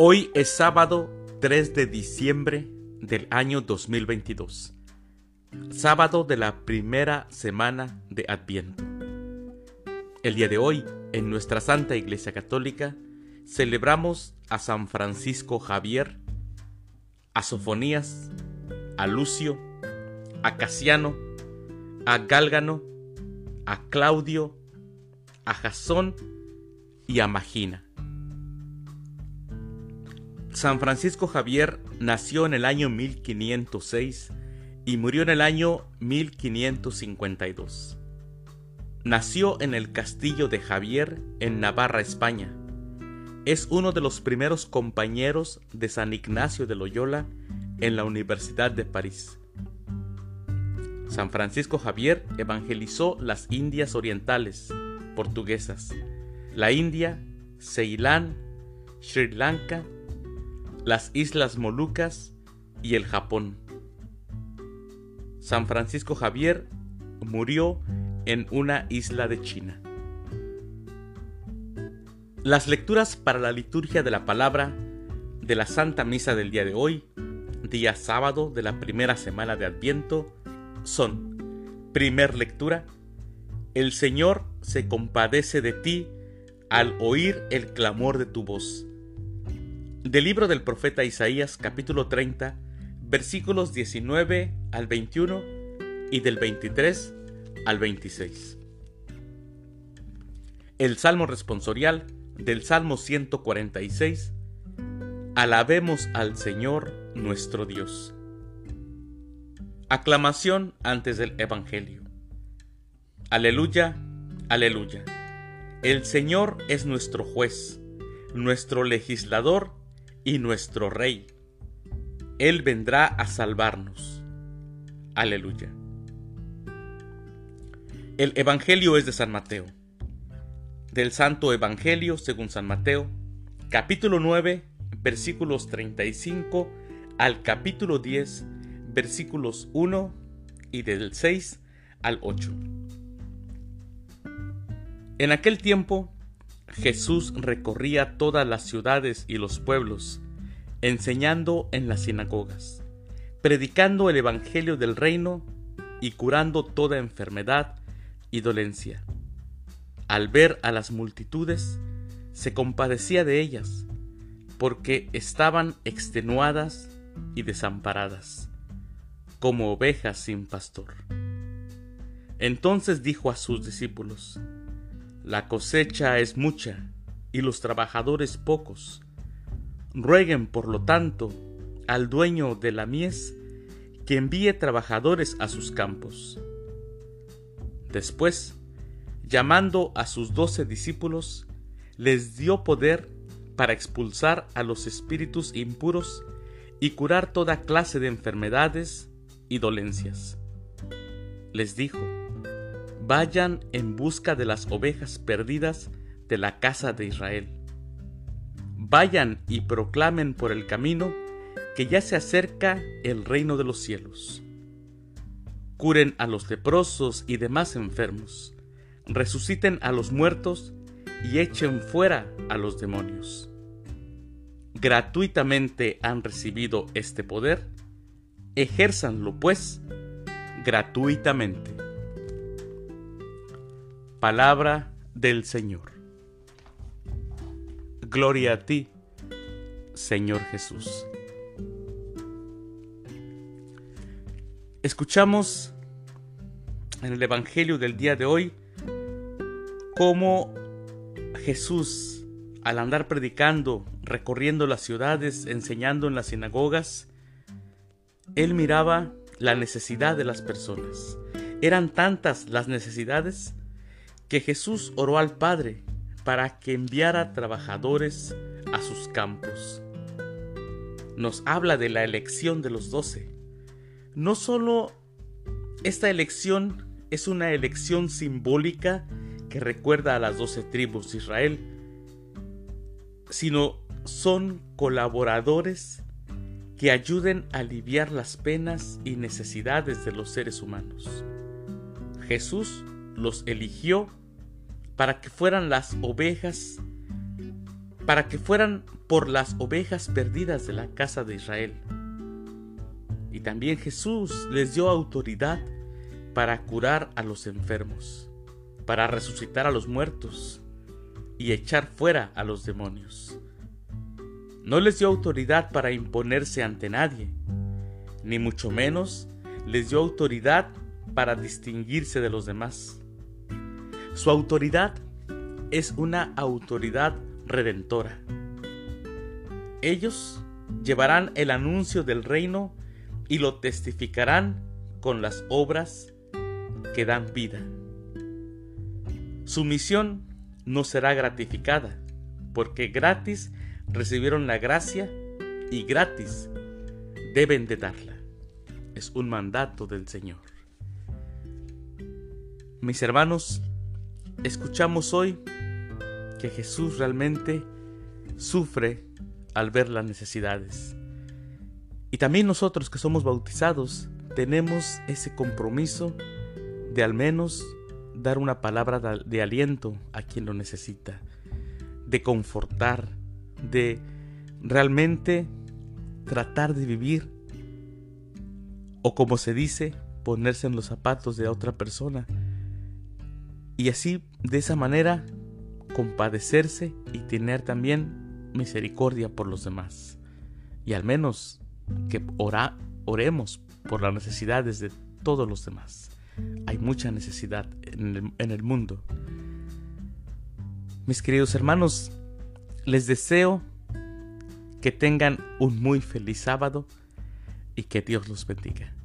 Hoy es sábado 3 de diciembre del año 2022, sábado de la primera semana de Adviento. El día de hoy, en nuestra Santa Iglesia Católica, celebramos a San Francisco Javier, a Sofonías, a Lucio, a Casiano, a Gálgano, a Claudio, a Jasón y a Magina. San Francisco Javier nació en el año 1506 y murió en el año 1552. Nació en el castillo de Javier en Navarra, España. Es uno de los primeros compañeros de San Ignacio de Loyola en la Universidad de París. San Francisco Javier evangelizó las Indias Orientales portuguesas, la India, Ceilán, Sri Lanka las Islas Molucas y el Japón. San Francisco Javier murió en una isla de China. Las lecturas para la liturgia de la palabra de la Santa Misa del día de hoy, día sábado de la primera semana de Adviento, son, primer lectura, el Señor se compadece de ti al oír el clamor de tu voz. Del libro del profeta Isaías capítulo 30, versículos 19 al 21 y del 23 al 26. El Salmo responsorial del Salmo 146. Alabemos al Señor nuestro Dios. Aclamación antes del Evangelio. Aleluya, aleluya. El Señor es nuestro juez, nuestro legislador y nuestro Rey. Él vendrá a salvarnos. Aleluya. El Evangelio es de San Mateo. Del Santo Evangelio según San Mateo, capítulo 9, versículos 35 al capítulo 10, versículos 1 y del 6 al 8. En aquel tiempo Jesús recorría todas las ciudades y los pueblos, enseñando en las sinagogas, predicando el Evangelio del reino y curando toda enfermedad y dolencia. Al ver a las multitudes, se compadecía de ellas, porque estaban extenuadas y desamparadas, como ovejas sin pastor. Entonces dijo a sus discípulos, la cosecha es mucha y los trabajadores pocos. Rueguen, por lo tanto, al dueño de la mies que envíe trabajadores a sus campos. Después, llamando a sus doce discípulos, les dio poder para expulsar a los espíritus impuros y curar toda clase de enfermedades y dolencias. Les dijo, vayan en busca de las ovejas perdidas de la casa de Israel. Vayan y proclamen por el camino que ya se acerca el reino de los cielos. Curen a los leprosos y demás enfermos, resuciten a los muertos y echen fuera a los demonios. Gratuitamente han recibido este poder, ejérzanlo pues gratuitamente. Palabra del Señor. Gloria a ti, Señor Jesús. Escuchamos en el Evangelio del día de hoy cómo Jesús, al andar predicando, recorriendo las ciudades, enseñando en las sinagogas, él miraba la necesidad de las personas. Eran tantas las necesidades que Jesús oró al Padre para que enviara trabajadores a sus campos. Nos habla de la elección de los doce. No solo esta elección es una elección simbólica que recuerda a las doce tribus de Israel, sino son colaboradores que ayuden a aliviar las penas y necesidades de los seres humanos. Jesús los eligió para que fueran las ovejas para que fueran por las ovejas perdidas de la casa de Israel. Y también Jesús les dio autoridad para curar a los enfermos, para resucitar a los muertos y echar fuera a los demonios. No les dio autoridad para imponerse ante nadie, ni mucho menos les dio autoridad para distinguirse de los demás. Su autoridad es una autoridad redentora. Ellos llevarán el anuncio del reino y lo testificarán con las obras que dan vida. Su misión no será gratificada, porque gratis recibieron la gracia y gratis deben de darla. Es un mandato del Señor. Mis hermanos, escuchamos hoy que Jesús realmente sufre al ver las necesidades. Y también nosotros que somos bautizados tenemos ese compromiso de al menos dar una palabra de aliento a quien lo necesita, de confortar, de realmente tratar de vivir o como se dice, ponerse en los zapatos de otra persona y así de esa manera compadecerse y tener también misericordia por los demás y al menos que ora, oremos por las necesidades de todos los demás. Hay mucha necesidad en el, en el mundo. Mis queridos hermanos, les deseo que tengan un muy feliz sábado y que Dios los bendiga.